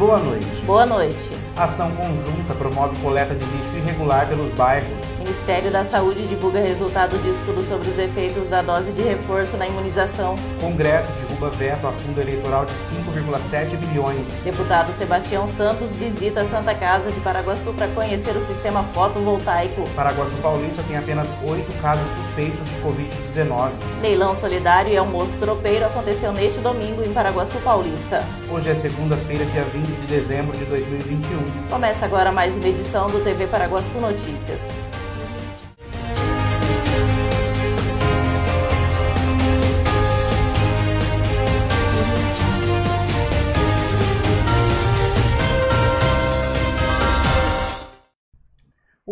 Boa noite. Boa noite. Ação conjunta promove coleta de lixo irregular pelos bairros. Ministério da Saúde divulga resultado de estudo sobre os efeitos da dose de reforço na imunização. Congresso derruba veto a fundo eleitoral de 5,7 bilhões. Deputado Sebastião Santos visita a Santa Casa de Paraguaçu para conhecer o sistema fotovoltaico. Paraguaçu Paulista tem apenas oito casos suspeitos de Covid-19. Leilão solidário e almoço tropeiro aconteceu neste domingo em Paraguaçu Paulista. Hoje é segunda-feira, dia 20 de dezembro de 2021. Começa agora mais uma edição do TV Paraguaçu Notícias.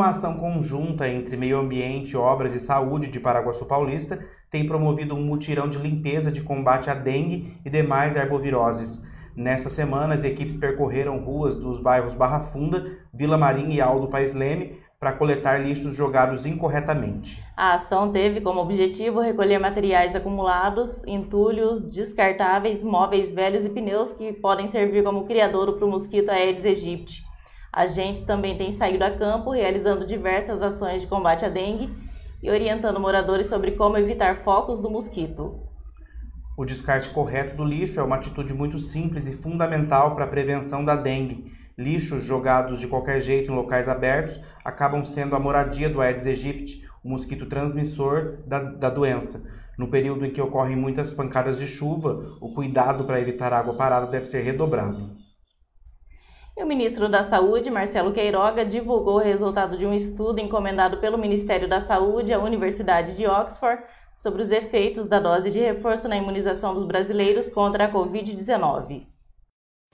Uma ação conjunta entre Meio Ambiente, Obras e Saúde de Paraguaçu Paulista tem promovido um mutirão de limpeza de combate à dengue e demais arboviroses. Nesta semana, as equipes percorreram ruas dos bairros Barra Funda, Vila Marim e Aldo Paes Leme para coletar lixos jogados incorretamente. A ação teve como objetivo recolher materiais acumulados, entulhos, descartáveis, móveis velhos e pneus que podem servir como criadouro para o mosquito Aedes aegypti. Agentes também têm saído a campo realizando diversas ações de combate à dengue e orientando moradores sobre como evitar focos do mosquito. O descarte correto do lixo é uma atitude muito simples e fundamental para a prevenção da dengue. Lixos jogados de qualquer jeito em locais abertos acabam sendo a moradia do Aedes aegypti, o mosquito transmissor da, da doença. No período em que ocorrem muitas pancadas de chuva, o cuidado para evitar água parada deve ser redobrado. E o ministro da Saúde, Marcelo Queiroga, divulgou o resultado de um estudo encomendado pelo Ministério da Saúde à Universidade de Oxford sobre os efeitos da dose de reforço na imunização dos brasileiros contra a Covid-19.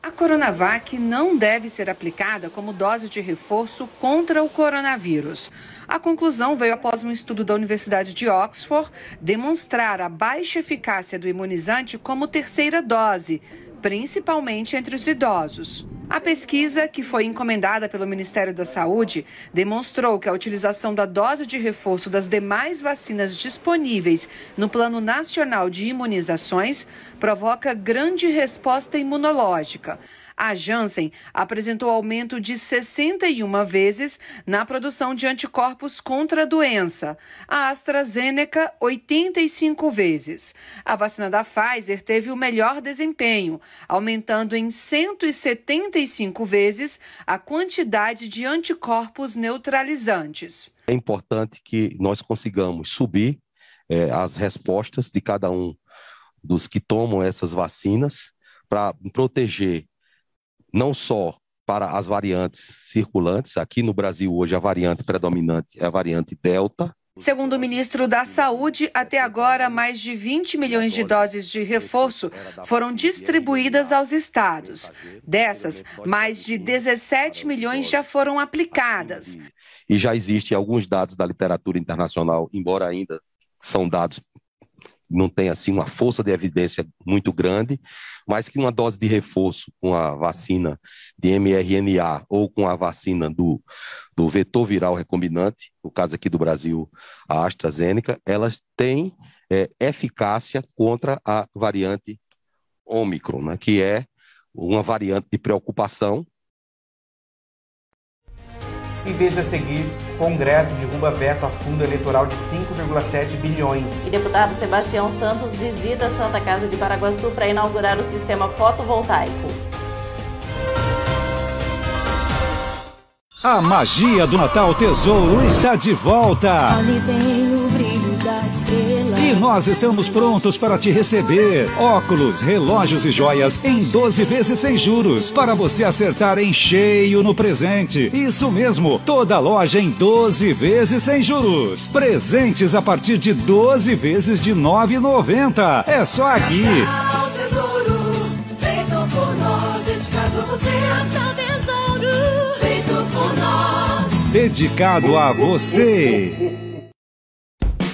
A Coronavac não deve ser aplicada como dose de reforço contra o coronavírus. A conclusão veio após um estudo da Universidade de Oxford demonstrar a baixa eficácia do imunizante como terceira dose, principalmente entre os idosos. A pesquisa, que foi encomendada pelo Ministério da Saúde, demonstrou que a utilização da dose de reforço das demais vacinas disponíveis no Plano Nacional de Imunizações provoca grande resposta imunológica. A Janssen apresentou aumento de 61 vezes na produção de anticorpos contra a doença. A AstraZeneca, 85 vezes. A vacina da Pfizer teve o melhor desempenho, aumentando em 175 vezes a quantidade de anticorpos neutralizantes. É importante que nós consigamos subir é, as respostas de cada um dos que tomam essas vacinas para proteger não só para as variantes circulantes, aqui no Brasil hoje a variante predominante é a variante Delta, Segundo o ministro da Saúde, até agora, mais de 20 milhões de doses de reforço foram distribuídas aos estados. Dessas, mais de 17 milhões já foram aplicadas. E já existem alguns dados da literatura internacional, embora ainda são dados não tem assim uma força de evidência muito grande, mas que uma dose de reforço com a vacina de mRNA ou com a vacina do, do vetor viral recombinante, no caso aqui do Brasil, a AstraZeneca, elas têm é, eficácia contra a variante Ômicron, né, que é uma variante de preocupação. E veja a seguir Congresso derruba veto a fundo eleitoral de 5,7 bilhões. E deputado Sebastião Santos visita a Santa Casa de Paraguaçu para inaugurar o sistema fotovoltaico. A magia do Natal Tesouro está de volta. Olhe bem nós estamos prontos para te receber. Óculos, relógios e joias em 12 vezes sem juros. Para você acertar em cheio no presente. Isso mesmo, toda loja em 12 vezes sem juros. Presentes a partir de 12 vezes de R$ 9,90. É só aqui. Dedicado a você.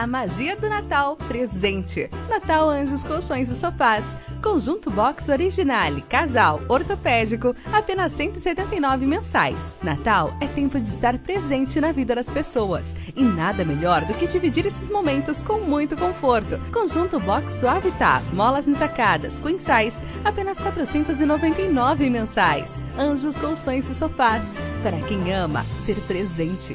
A magia do Natal presente. Natal Anjos Colchões e Sofás. Conjunto box original, casal, ortopédico, apenas 179 mensais. Natal é tempo de estar presente na vida das pessoas. E nada melhor do que dividir esses momentos com muito conforto. Conjunto box Suavitar, molas ensacadas, queen size, apenas 499 mensais. Anjos Colchões e Sofás. Para quem ama ser presente.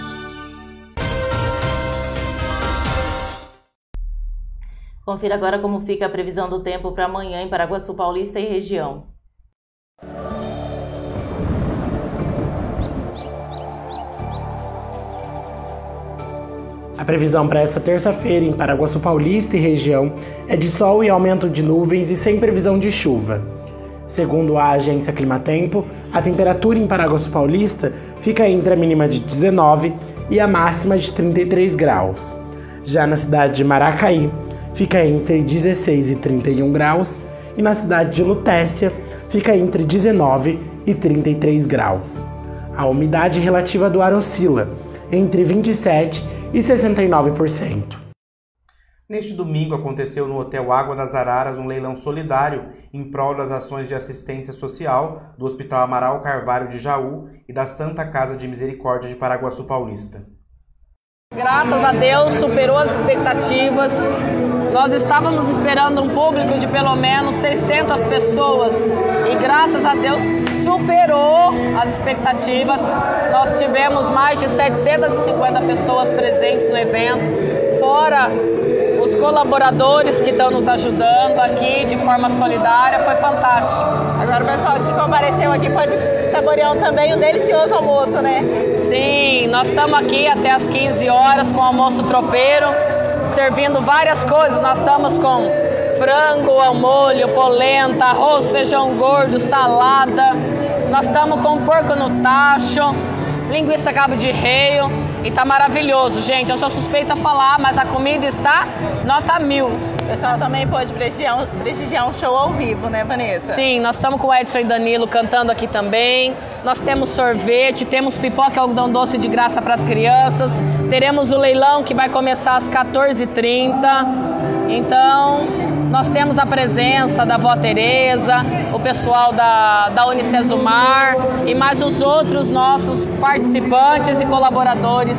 Confira agora como fica a previsão do tempo para amanhã em Paraguaçu Paulista e região. A previsão para essa terça-feira em Paraguaçu Paulista e região é de sol e aumento de nuvens e sem previsão de chuva. Segundo a agência Climatempo, a temperatura em Paraguaçu Paulista fica entre a mínima de 19 e a máxima de 33 graus. Já na cidade de Maracaí, fica entre 16 e 31 graus, e na cidade de Lutécia fica entre 19 e 33 graus. A umidade relativa do ar oscila entre 27 e 69%. Neste domingo aconteceu no Hotel Água das Araras um leilão solidário em prol das ações de assistência social do Hospital Amaral Carvalho de Jaú e da Santa Casa de Misericórdia de Paraguaçu Paulista. Graças a Deus superou as expectativas. Nós estávamos esperando um público de pelo menos 600 pessoas e graças a Deus superou as expectativas. Nós tivemos mais de 750 pessoas presentes no evento, fora os colaboradores que estão nos ajudando aqui de forma solidária, foi fantástico. Agora o pessoal que compareceu aqui pode saborear também o delicioso almoço, né? Sim, nós estamos aqui até as 15 horas com o almoço tropeiro, servindo várias coisas. Nós estamos com frango ao molho, polenta, arroz, feijão gordo, salada. Nós estamos com porco no tacho, linguiça cabo de reio. E tá maravilhoso, gente. Eu sou suspeita a falar, mas a comida está nota mil. O pessoal também pode prestigiar um, prestigiar um show ao vivo, né, Vanessa? Sim, nós estamos com o Edson e Danilo cantando aqui também. Nós temos sorvete, temos pipoca e algodão doce de graça para as crianças. Teremos o leilão que vai começar às 14h30. Então, nós temos a presença da Vó Tereza, o pessoal da, da Unicesumar e mais os outros nossos participantes e colaboradores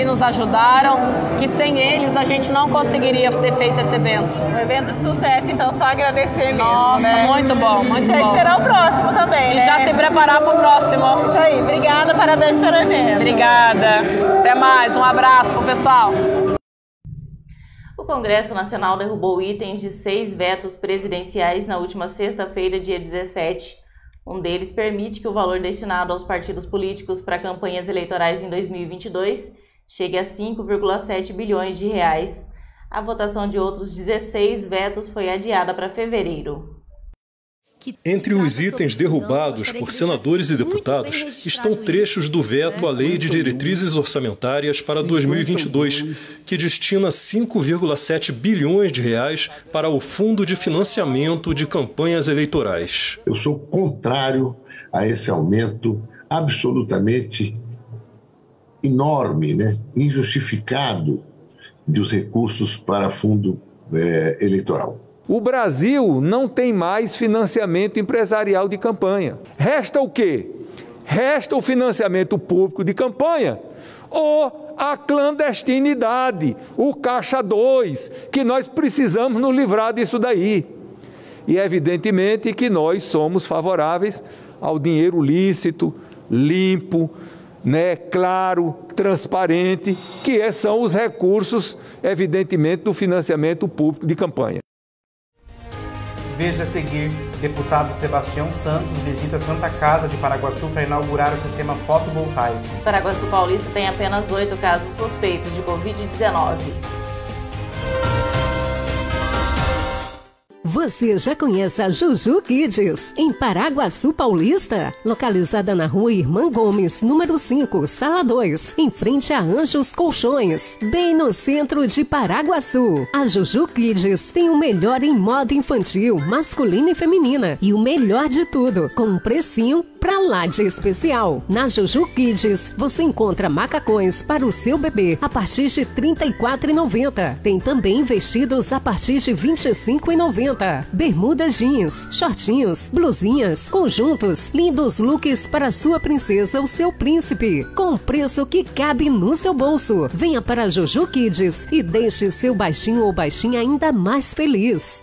que nos ajudaram, que sem eles a gente não conseguiria ter feito esse evento. Um evento de sucesso, então só agradecer mesmo. Nossa, né? muito bom, muito já bom. esperar o próximo também, E né? já se preparar para o próximo. Isso aí, obrigada, parabéns pelo evento. Obrigada. Até mais, um abraço pro pessoal. O Congresso Nacional derrubou itens de seis vetos presidenciais na última sexta-feira, dia 17. Um deles permite que o valor destinado aos partidos políticos para campanhas eleitorais em 2022 chegue a 5,7 bilhões de reais. A votação de outros 16 vetos foi adiada para fevereiro. Entre os itens derrubados por senadores e deputados estão trechos do veto à Lei de Diretrizes Orçamentárias para 2022, que destina 5,7 bilhões de reais para o Fundo de Financiamento de Campanhas Eleitorais. Eu sou contrário a esse aumento absolutamente enorme, né? injustificado dos recursos para fundo eh, eleitoral. O Brasil não tem mais financiamento empresarial de campanha. Resta o quê? Resta o financiamento público de campanha ou a clandestinidade, o caixa 2, que nós precisamos nos livrar disso daí. E evidentemente que nós somos favoráveis ao dinheiro lícito, limpo, né, claro, transparente, que é, são os recursos, evidentemente, do financiamento público de campanha. Veja a seguir, deputado Sebastião Santos visita Santa Casa de Paraguaçu para inaugurar o sistema fotovoltaico. Paraguaçu Paulista tem apenas oito casos suspeitos de Covid-19. Você já conhece a Juju Kids, em Paraguaçu Paulista? Localizada na rua Irmã Gomes, número 5, sala 2, em frente a Anjos Colchões, bem no centro de Paraguaçu. A Juju Kids tem o melhor em moda infantil, masculina e feminina. E o melhor de tudo, com um precinho pra lá de especial. Na Juju Kids, você encontra macacões para o seu bebê a partir de R$ 34,90. Tem também vestidos a partir de R$ 25,90. Bermudas jeans, shortinhos, blusinhas, conjuntos, lindos looks para sua princesa ou seu príncipe, com preço que cabe no seu bolso. Venha para Juju Kids e deixe seu baixinho ou baixinha ainda mais feliz.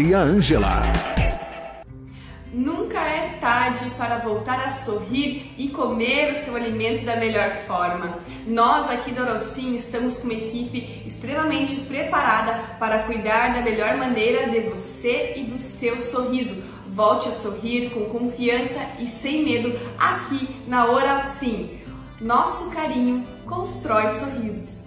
Ângela. Nunca é tarde para voltar a sorrir e comer o seu alimento da melhor forma. Nós aqui do Orocim estamos com uma equipe extremamente preparada para cuidar da melhor maneira de você e do seu sorriso. Volte a sorrir com confiança e sem medo aqui na Oral Sim. Nosso carinho constrói sorrisos.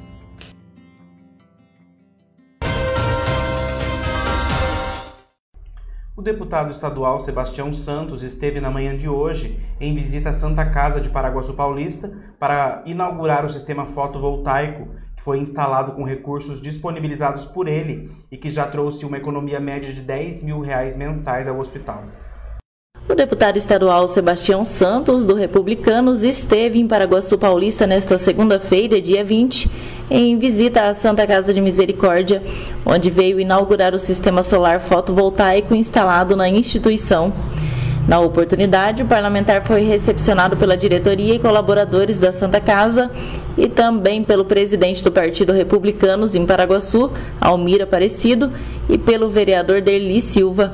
O deputado estadual Sebastião Santos esteve na manhã de hoje em visita à Santa Casa de Paraguaçu Paulista para inaugurar o sistema fotovoltaico que foi instalado com recursos disponibilizados por ele e que já trouxe uma economia média de 10 mil reais mensais ao hospital. O deputado estadual Sebastião Santos, do Republicanos, esteve em Paraguaçu Paulista nesta segunda-feira, dia 20, em visita à Santa Casa de Misericórdia, onde veio inaugurar o sistema solar fotovoltaico instalado na instituição. Na oportunidade, o parlamentar foi recepcionado pela diretoria e colaboradores da Santa Casa e também pelo presidente do Partido Republicanos em Paraguaçu, Almira Aparecido, e pelo vereador Derli Silva.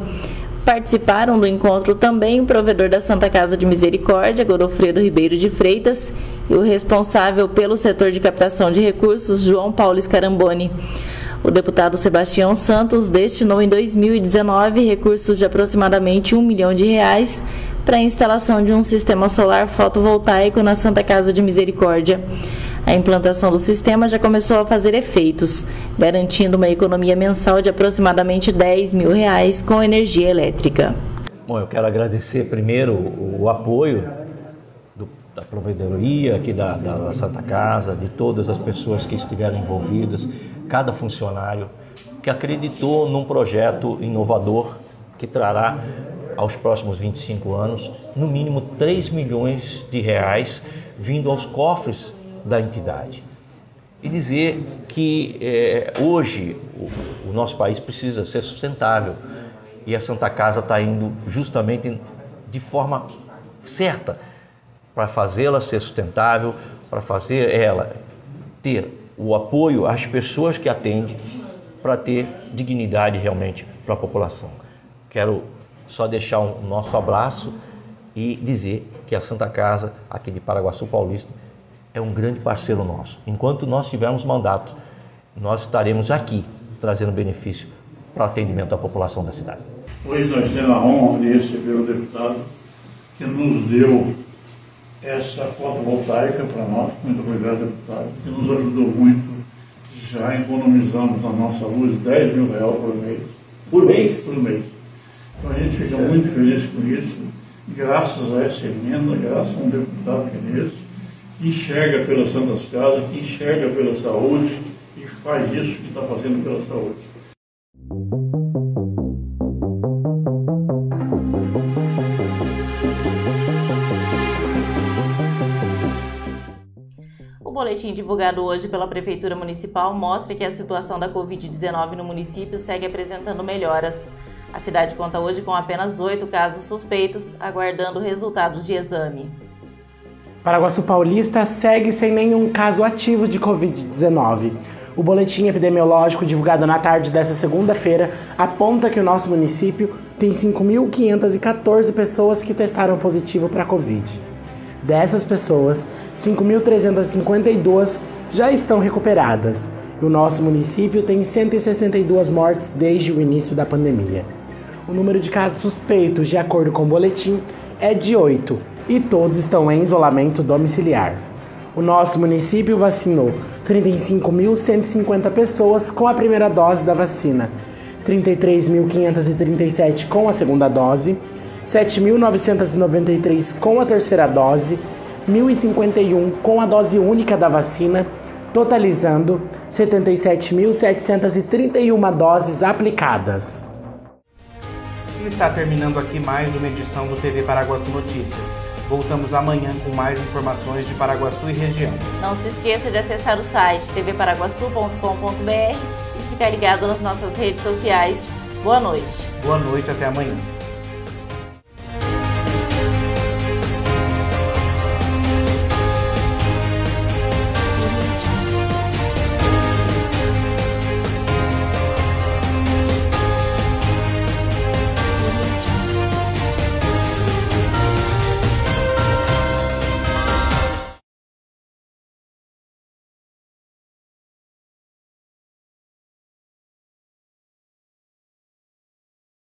Participaram do encontro também o provedor da Santa Casa de Misericórdia, Godofredo Ribeiro de Freitas, e o responsável pelo setor de captação de recursos, João Paulo Scaramboni. O deputado Sebastião Santos destinou em 2019 recursos de aproximadamente um milhão de reais para a instalação de um sistema solar fotovoltaico na Santa Casa de Misericórdia. A implantação do sistema já começou a fazer efeitos, garantindo uma economia mensal de aproximadamente 10 mil reais com energia elétrica. Bom, eu quero agradecer primeiro o, apoio do, da provedoria aqui da, da Santa Casa, de todas as pessoas que estiveram envolvidas, cada funcionário que acreditou num projeto inovador que trará aos próximos 25 anos, no mínimo 3 milhões de reais vindo aos cofres da entidade. E dizer que é, hoje o, o, nosso país precisa ser sustentável e a Santa Casa está indo justamente de forma certa para fazê-la ser sustentável, para fazer ela ter o apoio às pessoas que atende, para ter dignidade realmente para a população. Quero só deixar um nosso abraço e dizer que a Santa Casa, aqui de Paraguaçu Paulista, é um grande parceiro nosso. Enquanto nós tivermos mandato, nós estaremos aqui trazendo benefício para o atendimento à população da cidade. Hoje nós temos a honra de receber o deputado que nos deu essa fotovoltaica para nós. Muito obrigado, deputado, que nos ajudou muito. Já economizamos na nossa luz 10 mil reais por mês. Por mês? Por mês. Então a gente fica muito feliz com isso, graças a essa emenda, graças a um deputado que é esse, que enxerga pelas Santas Casas, que enxerga pela saúde e faz isso que está fazendo pela saúde. O boletim divulgado hoje pela Prefeitura Municipal mostra que a situação da Covid-19 no município segue apresentando melhoras. A cidade conta hoje com apenas oito casos suspeitos, aguardando resultados de exame. Paraguaçu Paulista segue sem nenhum caso ativo de Covid-19. O boletim epidemiológico divulgado na tarde desta segunda-feira aponta que o nosso município tem 5.514 pessoas que testaram positivo para Covid. Dessas pessoas, 5.352 já estão recuperadas e o nosso município tem 162 mortes desde o início da pandemia. O número de casos suspeitos, de acordo com o boletim, é de 8 e todos estão em isolamento domiciliar. O nosso município vacinou 35.150 pessoas com a primeira dose da vacina, 33.537 com a segunda dose, 7.993 com a terceira dose, 1.051 com a dose única da vacina, totalizando 77.731 doses aplicadas. E está terminando aqui mais uma edição do TV Paraguaçu Notícias. Voltamos amanhã com mais informações de Paraguaçu e região. Não se esqueça de acessar o site tvparaguaçu.com.br e de ficar ligado nas nossas redes sociais. Boa noite. Boa noite, até amanhã.